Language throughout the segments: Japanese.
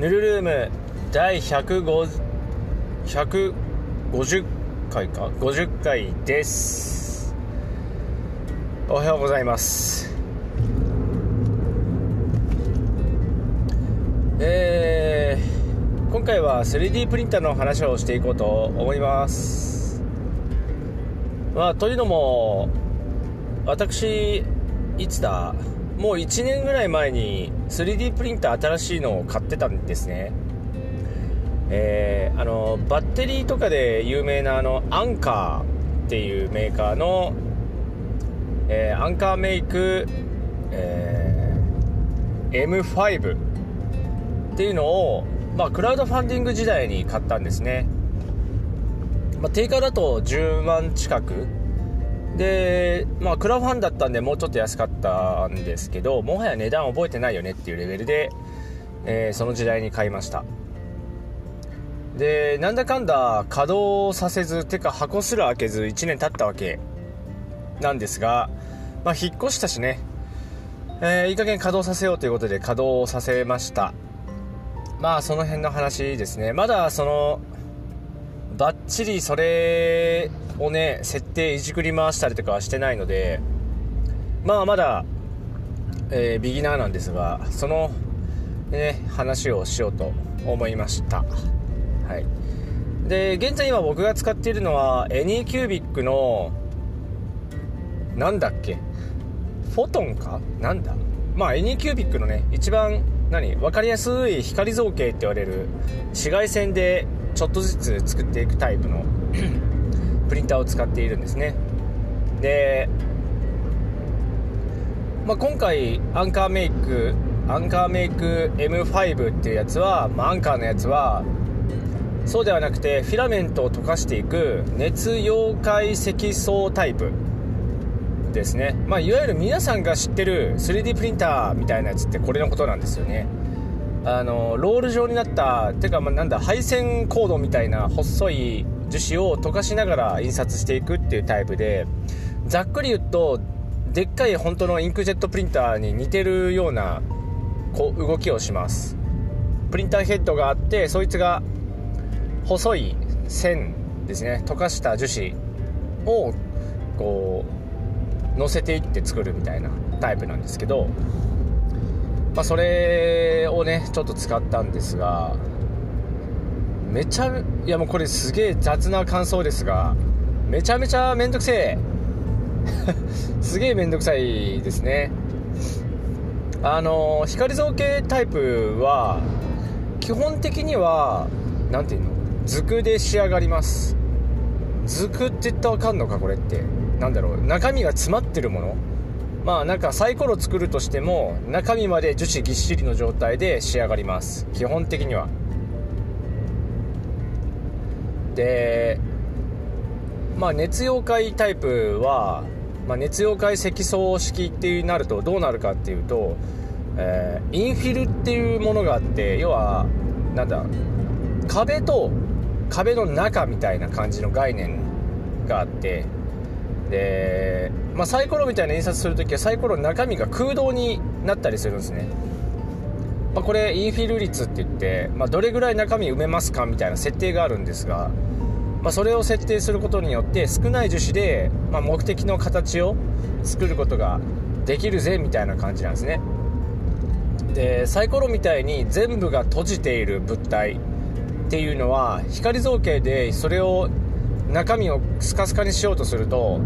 ヌルルーム第150 150回か50回です。おはようございます。えー、今回は 3D プリンターの話をしていこうと思います。まあというのも私いつだ？もう1年ぐらい前に 3D プリンター新しいのを買ってたんですね。えー、あのバッテリーとかで有名なあのアンカーっていうメーカーの、えー、アンカーメイク、えー、M5 っていうのを、まあ、クラウドファンディング時代に買ったんですね、まあ、定価だと10万近くで、まあ、クラファンだったんでもうちょっと安かったんですけどもはや値段覚えてないよねっていうレベルで、えー、その時代に買いました。でなんだかんだ稼働させずてか箱すら開けず1年経ったわけなんですが、まあ、引っ越したしね、えー、いい加減稼働させようということで稼働させました。まあその辺の話ですね。まだそのバッチリそれをね設定いじくり回したりとかはしてないのでまあまだ、えー、ビギナーなんですがその、ね、話をしようと思いました。はい。で現在今僕が使っているのはエニーキュービックのなんだっけ？フォトンか？なんだ？まあエニーキュービックのね一番何？分かりやすい光造形って言われる紫外線でちょっとずつ作っていくタイプの プリンターを使っているんですね。で、まあ、今回アンカーメイクアンカーメイク M5 っていうやつは、まあ、アンカーのやつはそうではなくてフィラメントを溶かしていく熱溶解積層タイプですね、まあ、いわゆる皆さんが知ってる 3D プリンターみたいなやつってこれのことなんですよね。あのロール状になったてかまあなんだ配線コードみたいな細い樹脂を溶かしながら印刷していくっていうタイプでざっくり言うとでっかい本当のインクジェットプリンターに似てるようなこう動きをします。プリンターヘッドがあってそいつが細い線ですね。溶かした樹脂をこう乗せていって作るみたいなタイプなんですけど、まあ、それをねちょっと使ったんですがめちゃいやもうこれすげえ雑な感想ですがめちゃめちゃめんどくせえ。すげえめんどくさいですね。あの光造形タイプは基本的には何ていうの？図工で仕上がります。図工って言ったらわかんのかこれって。なんだろう。中身が詰まってるもの。まあなんかサイコロ作るとしても中身まで樹脂ぎっしりの状態で仕上がります。基本的には。でまあ熱溶解タイプは、まあ、熱溶解積層式ってなるとどうなるかっていうと、えー、インフィルっていうものがあって要はなんだ壁と壁の中みたいな感じの概念があってで、まあ、サイコロみたいな印刷するときはサイコロの中身が空洞になったりするんですね、まあ、これインフィル率って言って、まあ、どれぐらい中身埋めますかみたいな設定があるんですが、ま、それを設定することによって少ない樹脂で、ま、目的の形を作ることができるぜみたいな感じなんですね。でサイコロみたいに全部が閉じている物体っていうのは光造形でそれを中身をスカスカにしようとすると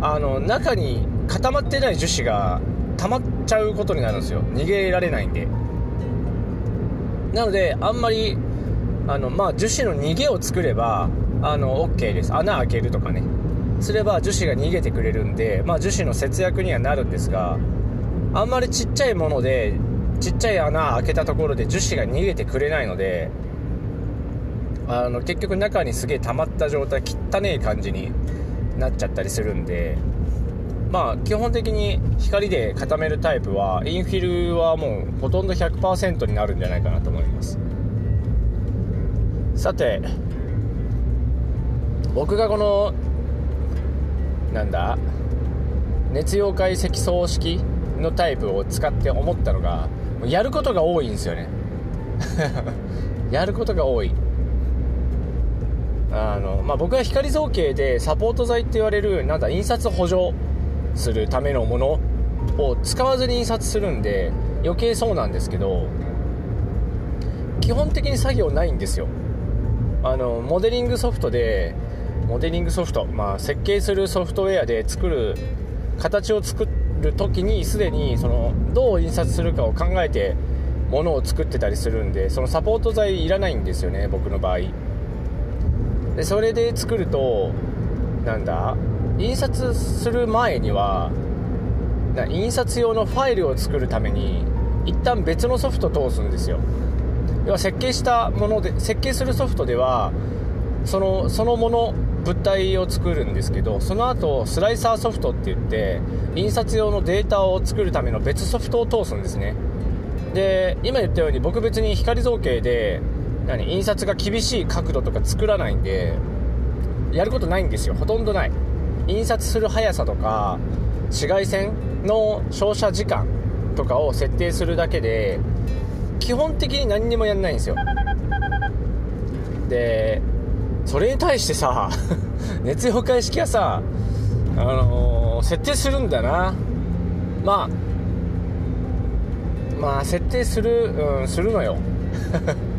あの中に固まってない樹脂が溜まっちゃうことになるんですよ。逃げられないんで。なのであんまりあの、まあ、樹脂の逃げを作ればあの OK です。穴開けるとかね。すれば樹脂が逃げてくれるんで、まあ、樹脂の節約にはなるんですがあんまりちっちゃいものでちっちゃい穴開けたところで樹脂が逃げてくれないのであの結局中にすげえ溜まった状態汚ねえ感じになっちゃったりするんでまあ基本的に光で固めるタイプはインフィルはもうほとんど100%になるんじゃないかなと思います。さて僕がこのなんだ熱溶解積層式のタイプを使って思ったのがやることが多いんですよね。やることが多い。の、まあ、僕は光造形でサポート剤って言われるなんだ印刷補助するためのものを使わずに印刷するんで余計そうなんですけど基本的に作業ないんですよ。あのモデリングソフトでモデリングソフト、まあ、設計するソフトウェアで作る形を作る時にすでにそのどう印刷するかを考えてものを作ってたりするんでそのサポート剤いらないんですよね僕の場合。でそれで作るとなんだ？印刷する前にはな印刷用のファイルを作るために一旦別のソフト通すんですよ。要は設計したもので設計するソフトではそのそのもの物体を作るんですけどその後スライサーソフトって言って印刷用のデータを作るための別ソフトを通すんですね。で今言ったように僕別に光造形で何印刷が厳しい角度とか作らないんでやることないんですよ。ほとんどない。印刷する速さとか紫外線の照射時間とかを設定するだけで基本的に何にもやんないんですよ。でそれに対してさ 熱用開式はさあのー、設定するんだな。まあまあ設定する、うん、するのよ。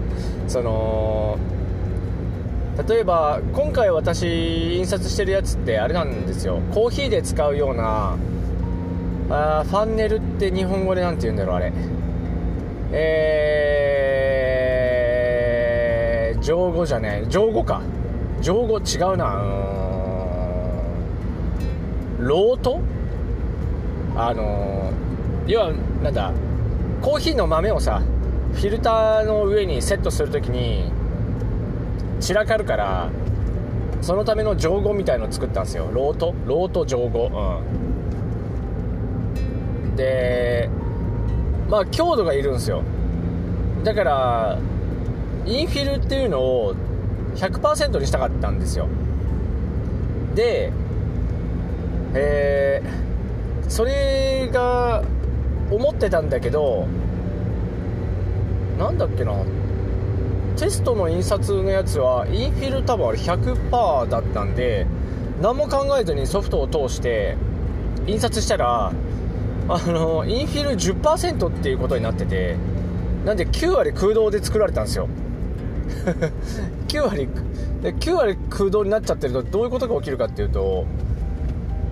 その例えば今回私印刷してるやつってあれなんですよ。コーヒーで使うようなあ funnel って日本語で何て言うんだろうあれ。えー、上語じゃねえ上語か。上語違うな。うんロート？あのー、要はなんだコーヒーの豆をさフィルターの上にセットするときに散らかるからそのためのじょうごみたいのを作ったんですよ。ロート？ロートじょうごうん。でまあ強度がいるんですよ。だからインフィルっていうのを100%にしたかったんですよ。でえー、それが思ってたんだけどなんだっけな。テストの印刷のやつはインフィル多分あれ100%だったんで何も考えずにソフトを通して印刷したらあのインフィル10%っていうことになっててなんで9割空洞で作られたんですよ。9割で9割空洞になっちゃってるとどういうことが起きるかっていうと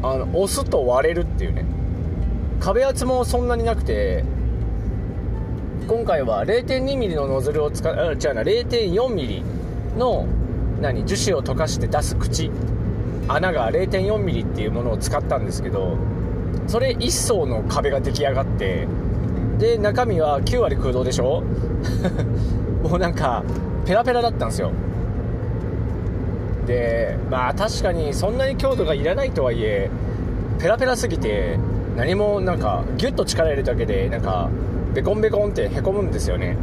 あの押すと割れるっていうね。壁圧もそんなになくて今回は 0.2mm のノズルを使う違うな 0.4mm の何樹脂を溶かして出す口。穴が 0.4mm っていうものを使ったんですけどそれ1層の壁が出来上がってで中身は9割空洞でしょ？もうなんかペラペラだったんですよ。でまあ確かにそんなに強度がいらないとはいえペラペラすぎて何もなんかギュッと力入れるだけでなんかベコンベコンってへこむんですよね。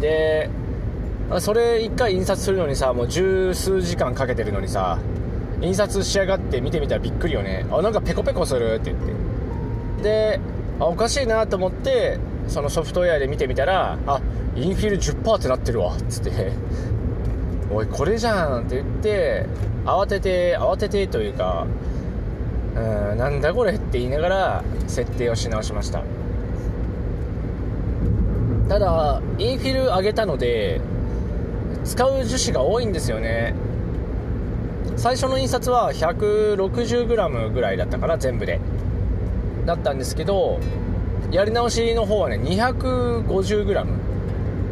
でそれ1回印刷するのにさもう十数時間かけてるのにさ印刷し上がって見てみたらびっくりよね。あなんかペコペコするって言って。であおかしいなと思ってそのソフトウェアで見てみたらあインフィル10%ってなってるわっつって。おいこれじゃんって言って慌てて慌ててというかうんなんだこれって言いながら設定をし直しました。ただインフィル上げたので使う樹脂が多いんですよね。最初の印刷は 160g ぐらいだったかな全部で。だったんですけどやり直しの方はね 250g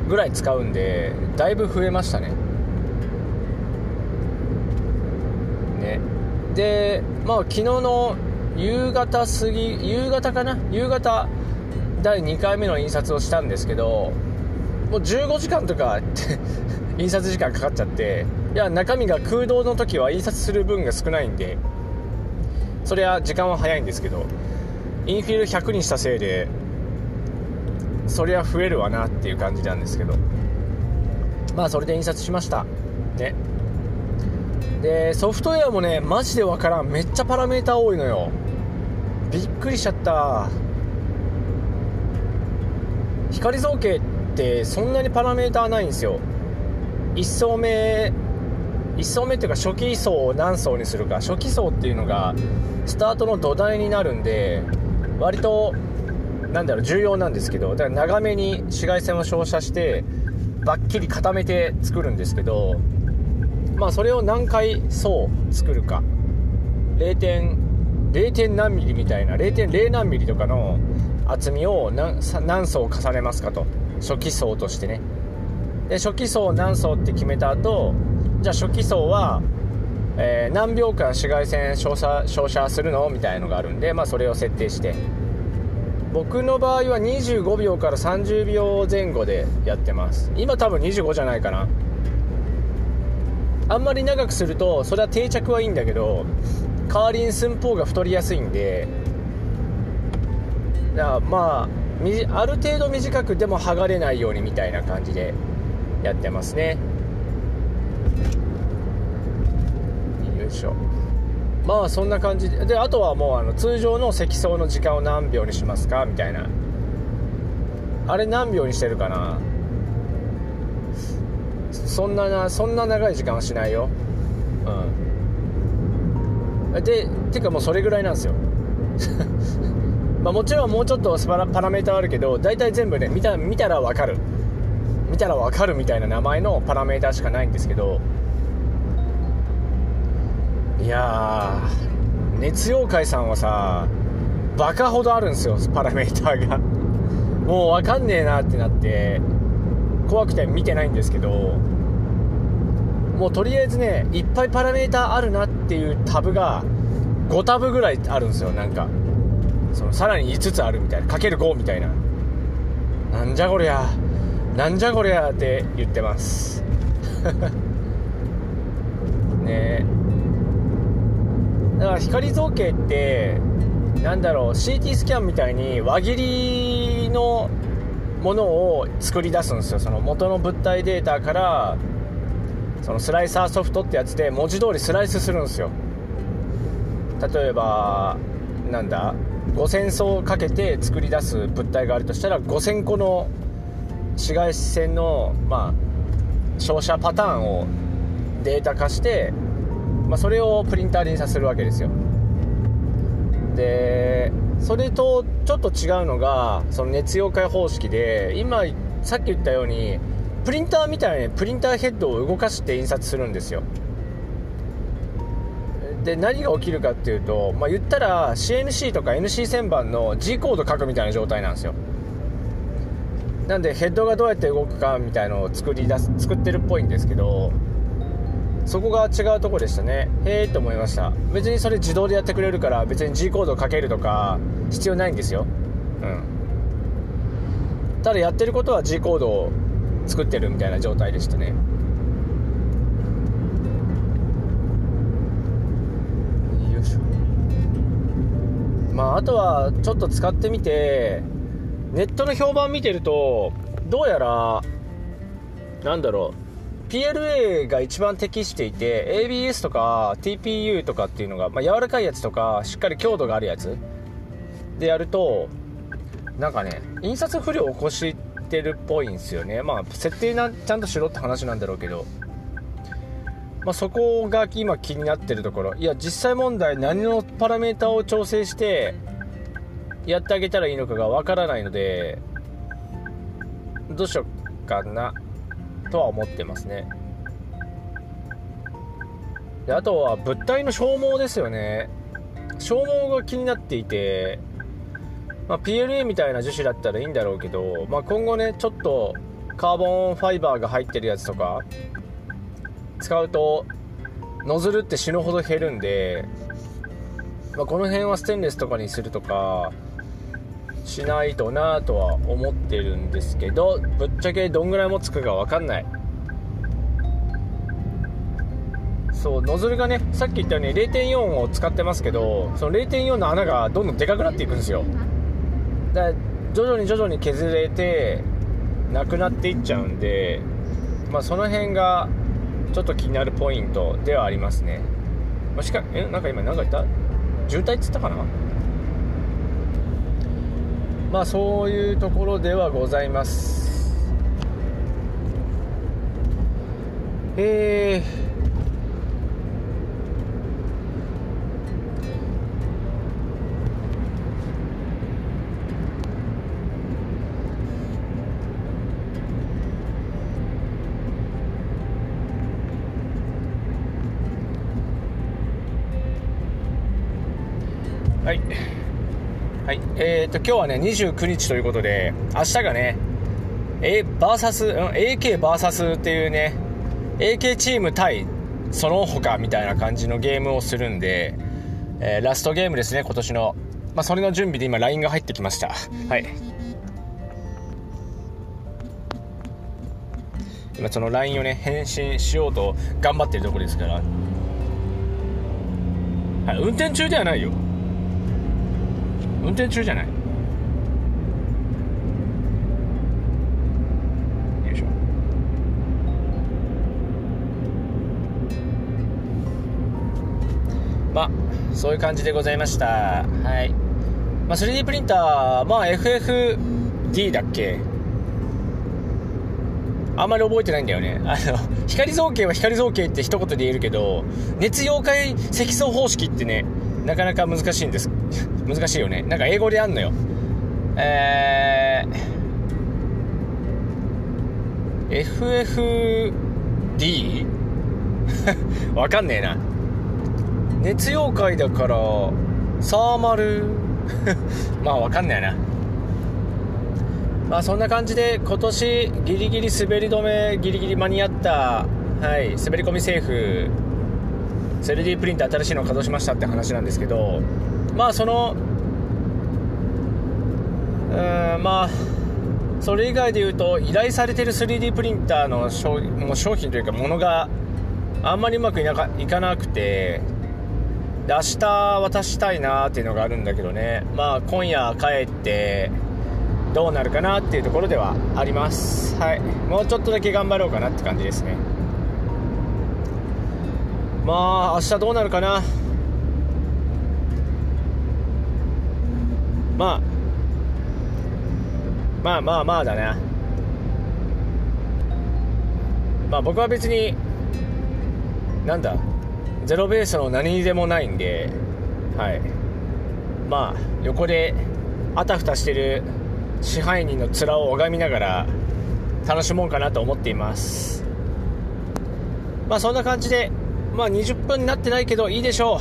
ぐらい使うんでだいぶ増えましたね。ね。でまあ昨日の夕方過ぎ夕方かな？夕方第2回目の印刷をしたんですけどもう15時間とかって 印刷時間かかっちゃっていや中身が空洞の時は印刷する分が少ないんでそれは時間は早いんですけどインフィル100にしたせいでそりゃ増えるわなっていう感じなんですけどまあそれで印刷しました。ね。でソフトウェアもねマジでわからん。めっちゃパラメータ多いのよ。びっくりしちゃった。光造形ってそんなにパラメーターないんですよ1層目1層目っていうか初期層を何層にするか初期層っていうのがスタートの土台になるんで割となんだろう重要なんですけどだから長めに紫外線を照射してバッキリ固めて作るんですけどまあそれを何回層作るか 0. 0. 何ミリみたいな0.0何ミリとかの厚みを何何層重ねますかと。初期層としてね。で初期層何層って決めた後じゃあ初期層は、えー、何秒間紫外線照射照射するのみたいのがあるんで、まあ、それを設定して。僕の場合は25秒から30秒前後でやってます。今多分25じゃないかな。あんまり長くするとそれは定着はいいんだけど代わりに寸法が太りやすいんでだまあある程度短くでも剥がれないようにみたいな感じでやってますね。よいしょ。まあそんな感じで。であとはもうあの通常の積層の時間を何秒にしますかみたいな。あれ何秒にしてるかな？そんななそんな長い時間はしないよ。うん。でてかもうそれぐらいなんですよ。まあもちろんもうちょっとパラメーターあるけど大体全部ね見た見たら分かる。見たら分かるみたいな名前のパラメーターしかないんですけど。いや熱妖怪さんはさバカほどあるんですよパラメーターが。もう分かんねえなってなって怖くて見てないんですけど。もうとりあえずねいっぱいパラメーターあるなっていうタブが5タブぐらいあるんですよなんか。そのさらに5つあるみたいなかける5みたいな。なんじゃこりゃなんじゃこりゃって言ってます。ね。えだから光造形ってなんだろう CT スキャンみたいに輪切りのものを作り出すんですよ。その元の物体データからそのスライサーソフトってやつで文字通りスライスするんですよ。例えばなんだ？5000層かけて作り出す物体があるとしたら5000個の紫外線の、まあ、照射パターンをデータ化してまあ、それをプリンターで印刷するわけですよ。でそれとちょっと違うのがその熱溶解方式で今さっき言ったようにプリンターみたいにプリンターヘッドを動かして印刷するんですよ。で何が起きるかっていうと、まあ、言ったら CNC とか NC 旋盤の G コード書くみたいな状態なんですよ。なんでヘッドがどうやって動くかみたいのを作り出す作ってるっぽいんですけどそこが違うとこでしたね。へえと思いました。別にそれ自動でやってくれるから別に G コードをかけるとか必要ないんですよ。うん。ただやってることは G コードを作ってるみたいな状態でしたね。まああとはちょっと使ってみてネットの評判見てるとどうやらなんだろう PLA が一番適していて ABS とか TPU とかっていうのが、まあ、柔らかいやつとかしっかり強度があるやつでやるとなんかね印刷不良を起こしてるっぽいんですよね。まあ設定なちゃんとしろって話なんだろうけど、まあ、そこが今気になってるところ。いや実際問題何のパラメータを調整してやってあげたらいいのかがわからないのでどうしよっかなとは思ってますね。であとは物体の消耗ですよね。消耗が気になっていて、まあ、PLA みたいな樹脂だったらいいんだろうけど、まあ、今後ねちょっとカーボンファイバーが入ってるやつとか使うとノズルって死ぬほど減るんで、まあ、この辺はステンレスとかにするとかしないとなとは思ってるんですけどぶっちゃけどんぐらい持つかが分かんない。そうノズルがねさっき言ったように0.4を使ってますけどその0.4の穴がどんどんでかくなっていくんですよ。だから徐々に徐々に削れてなくなっていっちゃうんでまあその辺がちょっと気になるポイントではありますね、まあ、しかえなんか今何か言った？渋滞っつったかな？まあそういうところではございます。えーはい。はい。えー、と今日はね29日ということで明日がね A バーサス、うん、AK バーサスっていうね AK チーム対その他みたいな感じのゲームをするんで、えー、ラストゲームですね今年の。まあ、それの準備で今 LINE が入ってきました。はい。今その LINE をね返信しようと頑張ってるところですから、はい、運転中ではないよ。運転中じゃない。よいしょ。まあそういう感じでございました。はい。まあ 3D プリンターまあ FFD だっけ？あんまり覚えてないんだよね。あの、光造形は光造形って一言で言えるけど、熱溶解積層方式ってね、なかなか難しいんです。難しいよね。なんか英語であんのよ。えー、FFD? わかんねえな。熱溶解だから、サーマル？まあわかんないな。まあそんな感じで今年ギリギリ滑り止めギリギリ間に合ったはい滑り込みセーフ 3D プリンター新しいのを稼働しましたって話なんですけどまあそのうんまあそれ以外で言うと依頼されてる 3D プリンターの商品というかものがあんまりうまくいかいかなくてで明日渡したいなっていうのがあるんだけどね。まあ今夜帰ってどうなるかなっていうところではあります。はい。もうちょっとだけ頑張ろうかなって感じですね。まあ明日どうなるかな。まあまあまあまあだな。まあ僕は別になんだゼロベースの何にでもないんではい。まあ横であたふたしてる支配人の面を拝みながら楽しもうかなと思っています。まあそんな感じでまあ20分になってないけどいいでしょう。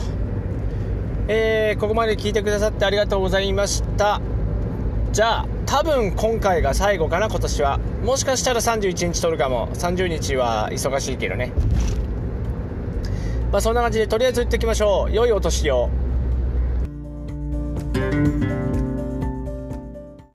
えー、ここまで聞いてくださってありがとうございました。じゃあ多分今回が最後かな今年は。もしかしたら31日撮るかも。30日は忙しいけどね。まあそんな感じでとりあえず行ってきましょう。良いお年を。